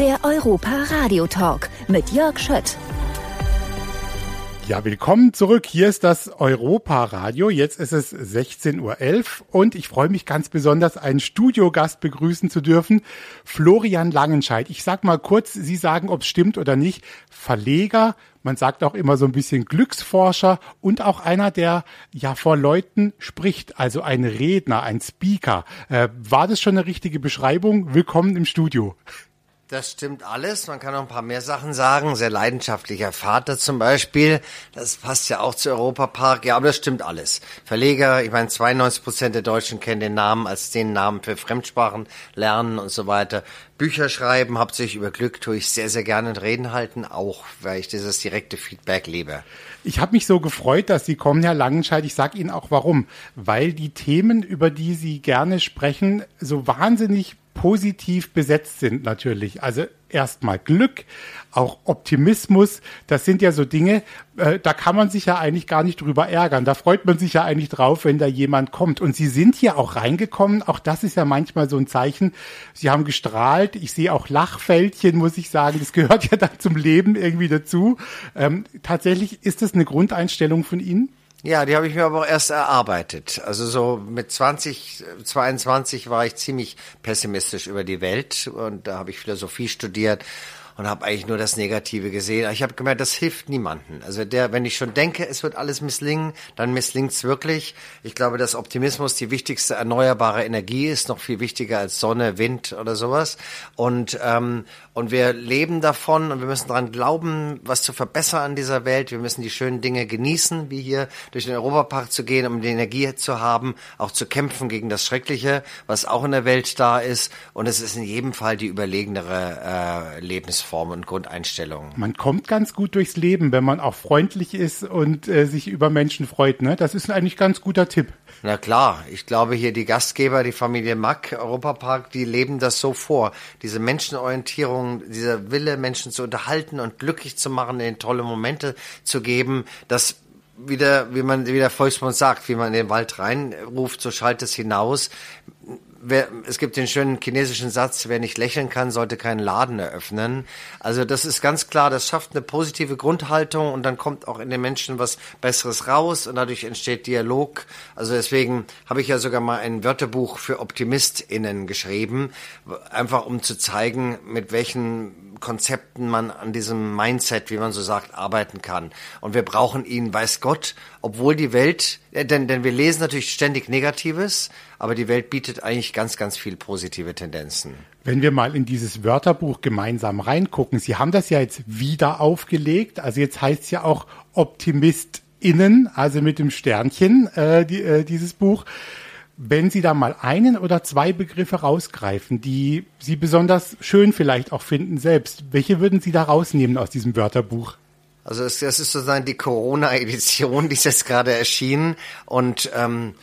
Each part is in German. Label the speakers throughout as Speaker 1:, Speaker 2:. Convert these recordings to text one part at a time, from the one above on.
Speaker 1: Der Europa Radio Talk mit Jörg Schött.
Speaker 2: Ja, willkommen zurück. Hier ist das Europa Radio. Jetzt ist es 16.11 Uhr und ich freue mich ganz besonders, einen Studiogast begrüßen zu dürfen. Florian Langenscheid. Ich sag mal kurz, Sie sagen, ob es stimmt oder nicht. Verleger, man sagt auch immer so ein bisschen Glücksforscher und auch einer, der ja vor Leuten spricht, also ein Redner, ein Speaker. Äh, war das schon eine richtige Beschreibung? Willkommen im Studio.
Speaker 3: Das stimmt alles. Man kann noch ein paar mehr Sachen sagen. Sehr leidenschaftlicher Vater zum Beispiel. Das passt ja auch zu Europapark. Ja, aber das stimmt alles. Verleger, ich meine, 92 Prozent der Deutschen kennen den Namen als den Namen für Fremdsprachen lernen und so weiter. Bücher schreiben, hauptsächlich über Glück, tue ich sehr, sehr gerne und Reden halten, auch weil ich dieses direkte Feedback liebe.
Speaker 2: Ich habe mich so gefreut, dass Sie kommen, Herr Langenscheid. Ich sage Ihnen auch warum. Weil die Themen, über die Sie gerne sprechen, so wahnsinnig positiv besetzt sind natürlich. Also erstmal Glück, auch Optimismus. Das sind ja so Dinge, äh, da kann man sich ja eigentlich gar nicht drüber ärgern. Da freut man sich ja eigentlich drauf, wenn da jemand kommt. Und Sie sind hier auch reingekommen. Auch das ist ja manchmal so ein Zeichen. Sie haben gestrahlt. Ich sehe auch Lachfältchen, muss ich sagen. Das gehört ja dann zum Leben irgendwie dazu. Ähm, tatsächlich ist das eine Grundeinstellung von Ihnen?
Speaker 3: Ja, die habe ich mir aber auch erst erarbeitet. Also so mit 20, 22 war ich ziemlich pessimistisch über die Welt und da habe ich Philosophie studiert und habe eigentlich nur das Negative gesehen. Ich habe gemerkt, das hilft niemanden. Also der, wenn ich schon denke, es wird alles misslingen, dann misslingt's wirklich. Ich glaube, dass Optimismus die wichtigste erneuerbare Energie ist, noch viel wichtiger als Sonne, Wind oder sowas. Und ähm, und wir leben davon und wir müssen daran glauben, was zu verbessern an dieser Welt. Wir müssen die schönen Dinge genießen, wie hier durch den Europapark zu gehen, um die Energie zu haben, auch zu kämpfen gegen das Schreckliche, was auch in der Welt da ist. Und es ist in jedem Fall die überlegenere äh, Lebensform und Grundeinstellung.
Speaker 2: Man kommt ganz gut durchs Leben, wenn man auch freundlich ist und äh, sich über Menschen freut. Ne? Das ist eigentlich ganz guter Tipp.
Speaker 3: Na klar, ich glaube hier die Gastgeber, die Familie Mack, Europapark, die leben das so vor. Diese Menschenorientierung, dieser Wille, Menschen zu unterhalten und glücklich zu machen, ihnen tolle Momente zu geben, das wieder, wie man, wie der Volksmund sagt, wie man in den Wald reinruft, so schallt es hinaus wer, es gibt den schönen chinesischen Satz, wer nicht lächeln kann, sollte keinen Laden eröffnen. Also das ist ganz klar, das schafft eine positive Grundhaltung und dann kommt auch in den Menschen was Besseres raus und dadurch entsteht Dialog. Also deswegen habe ich ja sogar mal ein Wörterbuch für OptimistInnen geschrieben, einfach um zu zeigen, mit welchen Konzepten man an diesem Mindset, wie man so sagt, arbeiten kann. Und wir brauchen ihn, weiß Gott, obwohl die Welt, äh, denn, denn wir lesen natürlich ständig Negatives, aber die Welt bietet eigentlich ganz, ganz viel positive Tendenzen.
Speaker 2: Wenn wir mal in dieses Wörterbuch gemeinsam reingucken, Sie haben das ja jetzt wieder aufgelegt, also jetzt heißt es ja auch OptimistInnen, also mit dem Sternchen, äh, die, äh, dieses Buch. Wenn Sie da mal einen oder zwei Begriffe rausgreifen, die Sie besonders schön vielleicht auch finden selbst, welche würden Sie da rausnehmen aus diesem Wörterbuch?
Speaker 3: Also das ist sozusagen die Corona-Edition, die ist jetzt gerade erschienen und ähm,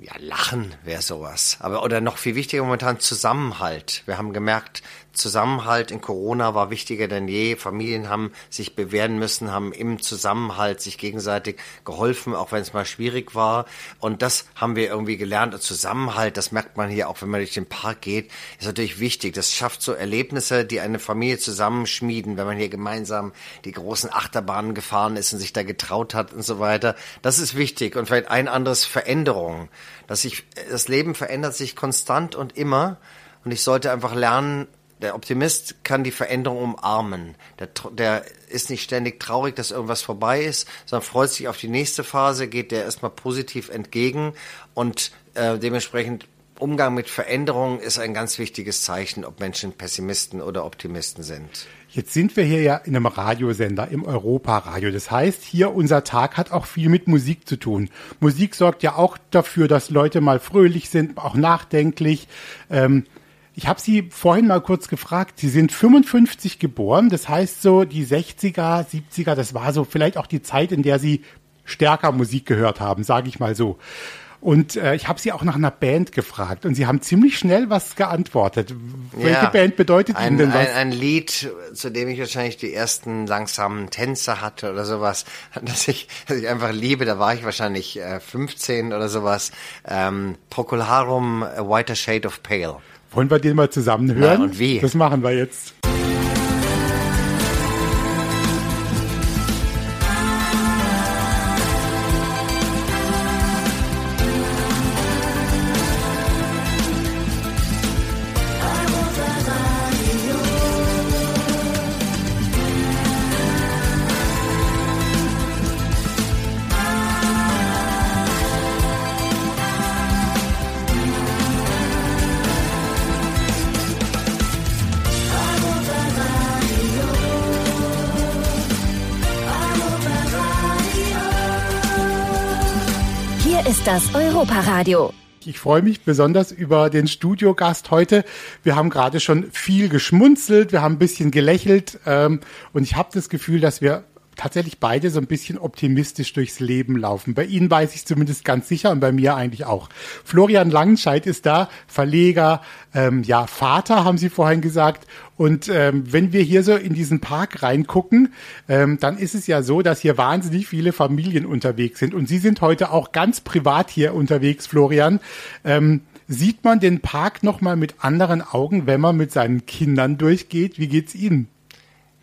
Speaker 3: ja, Lachen wäre sowas. Aber oder noch viel wichtiger momentan Zusammenhalt. Wir haben gemerkt, Zusammenhalt in Corona war wichtiger denn je. Familien haben sich bewähren müssen, haben im Zusammenhalt sich gegenseitig geholfen, auch wenn es mal schwierig war. Und das haben wir irgendwie gelernt. Und Zusammenhalt, das merkt man hier auch, wenn man durch den Park geht, ist natürlich wichtig. Das schafft so Erlebnisse, die eine Familie zusammenschmieden, wenn man hier gemeinsam die großen Achterbahnen gefahren ist und sich da getraut hat und so weiter. Das ist wichtig. Und vielleicht ein anderes Veränderung. Dass sich, das Leben verändert sich konstant und immer. Und ich sollte einfach lernen, der Optimist kann die Veränderung umarmen. Der, der ist nicht ständig traurig, dass irgendwas vorbei ist, sondern freut sich auf die nächste Phase, geht der erstmal positiv entgegen und äh, dementsprechend Umgang mit Veränderungen ist ein ganz wichtiges Zeichen, ob Menschen Pessimisten oder Optimisten sind.
Speaker 2: Jetzt sind wir hier ja in einem Radiosender, im Europa-Radio. Das heißt, hier unser Tag hat auch viel mit Musik zu tun. Musik sorgt ja auch dafür, dass Leute mal fröhlich sind, auch nachdenklich. Ähm, ich habe Sie vorhin mal kurz gefragt. Sie sind 55 geboren, das heißt so die 60er, 70er, das war so vielleicht auch die Zeit, in der Sie stärker Musik gehört haben, sage ich mal so. Und äh, ich habe Sie auch nach einer Band gefragt und Sie haben ziemlich schnell was geantwortet. Welche ja, Band bedeutet
Speaker 3: ein,
Speaker 2: Ihnen denn was?
Speaker 3: Ein, ein Lied, zu dem ich wahrscheinlich die ersten langsamen Tänze hatte oder sowas, dass ich, dass ich einfach liebe. Da war ich wahrscheinlich äh, 15 oder sowas. Ähm, Procularum, A Whiter Shade of Pale.
Speaker 2: Wollen wir den mal zusammen hören?
Speaker 3: Na, und wie?
Speaker 2: Das machen wir jetzt.
Speaker 1: Das Europaradio.
Speaker 2: Ich freue mich besonders über den Studiogast heute. Wir haben gerade schon viel geschmunzelt, wir haben ein bisschen gelächelt ähm, und ich habe das Gefühl, dass wir tatsächlich beide so ein bisschen optimistisch durchs Leben laufen. Bei Ihnen weiß ich zumindest ganz sicher und bei mir eigentlich auch. Florian Langenscheidt ist da, Verleger, ähm, ja, Vater, haben Sie vorhin gesagt. Und ähm, wenn wir hier so in diesen Park reingucken, ähm, dann ist es ja so, dass hier wahnsinnig viele Familien unterwegs sind. Und Sie sind heute auch ganz privat hier unterwegs, Florian. Ähm, sieht man den Park nochmal mit anderen Augen, wenn man mit seinen Kindern durchgeht? Wie geht's Ihnen?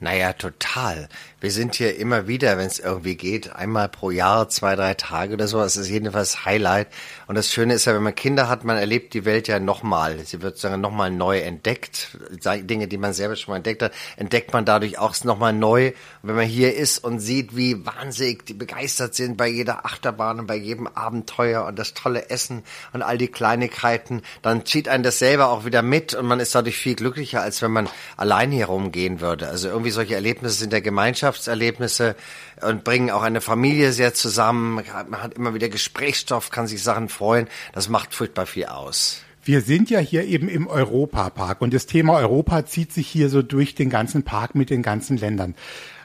Speaker 3: Naja, total. Wir sind hier immer wieder, wenn es irgendwie geht, einmal pro Jahr, zwei, drei Tage oder so. Das ist jedenfalls Highlight. Und das Schöne ist ja, wenn man Kinder hat, man erlebt die Welt ja nochmal. Sie wird sozusagen nochmal neu entdeckt. Dinge, die man selber schon mal entdeckt hat, entdeckt man dadurch auch nochmal neu. Und wenn man hier ist und sieht, wie wahnsinnig die begeistert sind bei jeder Achterbahn und bei jedem Abenteuer und das tolle Essen und all die Kleinigkeiten, dann zieht einen das selber auch wieder mit und man ist dadurch viel glücklicher, als wenn man allein hier rumgehen würde. Also irgendwie solche Erlebnisse sind der Gemeinschaftserlebnisse und bringen auch eine Familie sehr zusammen. Man hat immer wieder Gesprächsstoff, kann sich Sachen freuen. Das macht furchtbar viel aus.
Speaker 2: Wir sind ja hier eben im Europapark und das Thema Europa zieht sich hier so durch den ganzen Park mit den ganzen Ländern.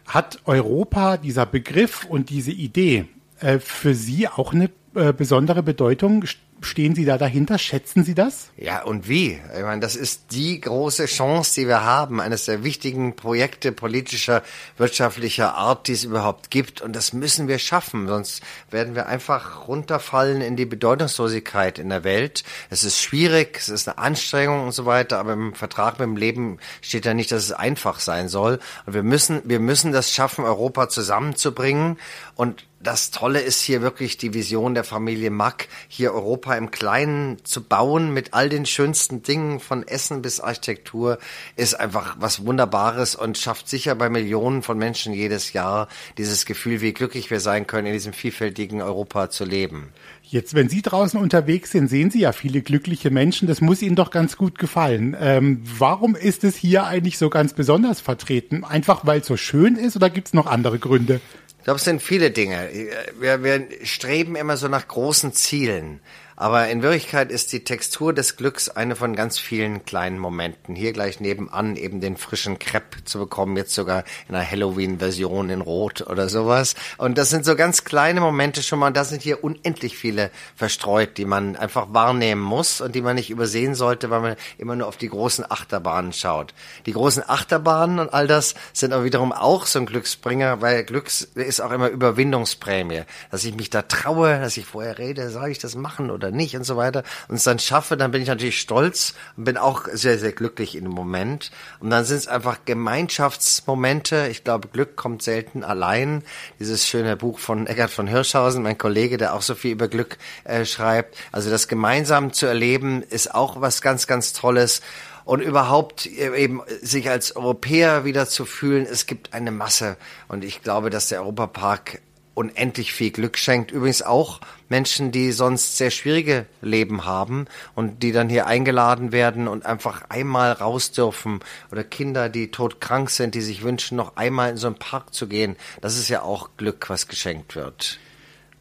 Speaker 2: Hat Europa, dieser Begriff und diese Idee, äh, für Sie auch eine äh, besondere Bedeutung? Stehen Sie da dahinter? Schätzen Sie das?
Speaker 3: Ja, und wie? Ich meine, das ist die große Chance, die wir haben, eines der wichtigen Projekte politischer, wirtschaftlicher Art, die es überhaupt gibt. Und das müssen wir schaffen, sonst werden wir einfach runterfallen in die Bedeutungslosigkeit in der Welt. Es ist schwierig, es ist eine Anstrengung und so weiter, aber im Vertrag mit dem Leben steht ja nicht, dass es einfach sein soll. Und wir müssen, wir müssen das schaffen, Europa zusammenzubringen. Und das Tolle ist hier wirklich die Vision der Familie Mack, hier Europa im Kleinen zu bauen mit all den schönsten Dingen von Essen bis Architektur, ist einfach was Wunderbares und schafft sicher bei Millionen von Menschen jedes Jahr dieses Gefühl, wie glücklich wir sein können, in diesem vielfältigen Europa zu leben.
Speaker 2: Jetzt, wenn Sie draußen unterwegs sind, sehen Sie ja viele glückliche Menschen. Das muss Ihnen doch ganz gut gefallen. Ähm, warum ist es hier eigentlich so ganz besonders vertreten? Einfach weil es so schön ist oder gibt es noch andere Gründe?
Speaker 3: Ich glaube, es sind viele Dinge. Wir, wir streben immer so nach großen Zielen. Aber in Wirklichkeit ist die Textur des Glücks eine von ganz vielen kleinen Momenten. Hier gleich nebenan eben den frischen Crepe zu bekommen, jetzt sogar in einer Halloween-Version in Rot oder sowas. Und das sind so ganz kleine Momente schon mal. Da sind hier unendlich viele verstreut, die man einfach wahrnehmen muss und die man nicht übersehen sollte, weil man immer nur auf die großen Achterbahnen schaut. Die großen Achterbahnen und all das sind aber wiederum auch so ein Glücksbringer, weil Glücks ist auch immer Überwindungsprämie. Dass ich mich da traue, dass ich vorher rede, soll ich das machen oder oder nicht und so weiter und es dann schaffe, dann bin ich natürlich stolz und bin auch sehr, sehr glücklich in dem Moment. Und dann sind es einfach Gemeinschaftsmomente. Ich glaube, Glück kommt selten allein. Dieses schöne Buch von Eckart von Hirschhausen, mein Kollege, der auch so viel über Glück äh, schreibt. Also das gemeinsam zu erleben ist auch was ganz, ganz Tolles und überhaupt äh, eben sich als Europäer wieder zu fühlen. Es gibt eine Masse und ich glaube, dass der Europapark unendlich viel Glück schenkt. Übrigens auch Menschen, die sonst sehr schwierige Leben haben und die dann hier eingeladen werden und einfach einmal raus dürfen oder Kinder, die todkrank sind, die sich wünschen, noch einmal in so einen Park zu gehen. Das ist ja auch Glück, was geschenkt wird.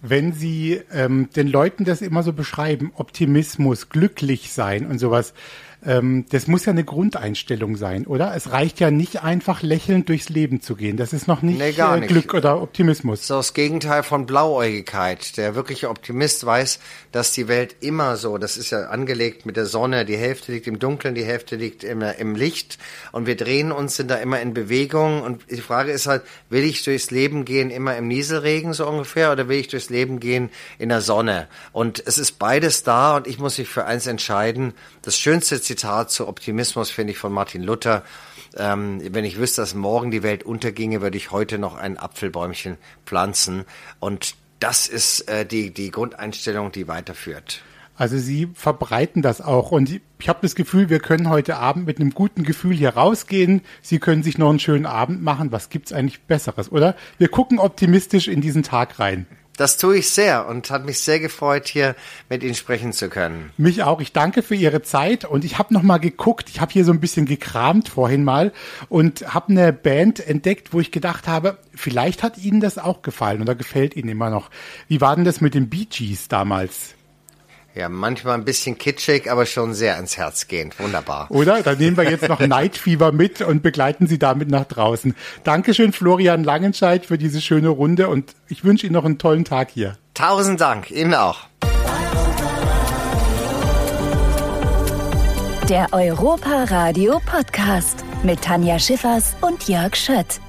Speaker 2: Wenn Sie ähm, den Leuten das immer so beschreiben, Optimismus, glücklich sein und sowas, ähm, das muss ja eine Grundeinstellung sein, oder? Es reicht ja nicht einfach lächelnd durchs Leben zu gehen. Das ist noch nicht, nee,
Speaker 3: äh, nicht.
Speaker 2: Glück oder Optimismus.
Speaker 3: Das ist das Gegenteil von Blauäugigkeit. Der wirkliche Optimist weiß, dass die Welt immer so, das ist ja angelegt mit der Sonne, die Hälfte liegt im Dunkeln, die Hälfte liegt immer im Licht und wir drehen uns, sind da immer in Bewegung und die Frage ist halt, will ich durchs Leben gehen immer im Nieselregen so ungefähr oder will ich durchs Leben gehen in der Sonne? Und es ist beides da und ich muss mich für eins entscheiden. Das schönste Zitat zu Optimismus finde ich von Martin Luther. Ähm, wenn ich wüsste, dass morgen die Welt unterginge, würde ich heute noch ein Apfelbäumchen pflanzen. Und das ist äh, die, die Grundeinstellung, die weiterführt.
Speaker 2: Also Sie verbreiten das auch und ich habe das Gefühl, wir können heute Abend mit einem guten Gefühl hier rausgehen. Sie können sich noch einen schönen Abend machen. Was gibt's eigentlich Besseres, oder? Wir gucken optimistisch in diesen Tag rein.
Speaker 3: Das tue ich sehr und hat mich sehr gefreut, hier mit Ihnen sprechen zu können.
Speaker 2: Mich auch. Ich danke für Ihre Zeit und ich habe noch mal geguckt. Ich habe hier so ein bisschen gekramt vorhin mal und habe eine Band entdeckt, wo ich gedacht habe, vielleicht hat Ihnen das auch gefallen oder gefällt Ihnen immer noch. Wie war denn das mit den Bee Gees damals?
Speaker 3: Ja, manchmal ein bisschen kitschig, aber schon sehr ans Herz gehend. Wunderbar.
Speaker 2: Oder? Dann nehmen wir jetzt noch Night Fever mit und begleiten Sie damit nach draußen. Dankeschön, Florian Langenscheid, für diese schöne Runde und ich wünsche Ihnen noch einen tollen Tag hier.
Speaker 3: Tausend Dank. Ihnen auch.
Speaker 1: Der Europa Radio Podcast mit Tanja Schiffers und Jörg Schött.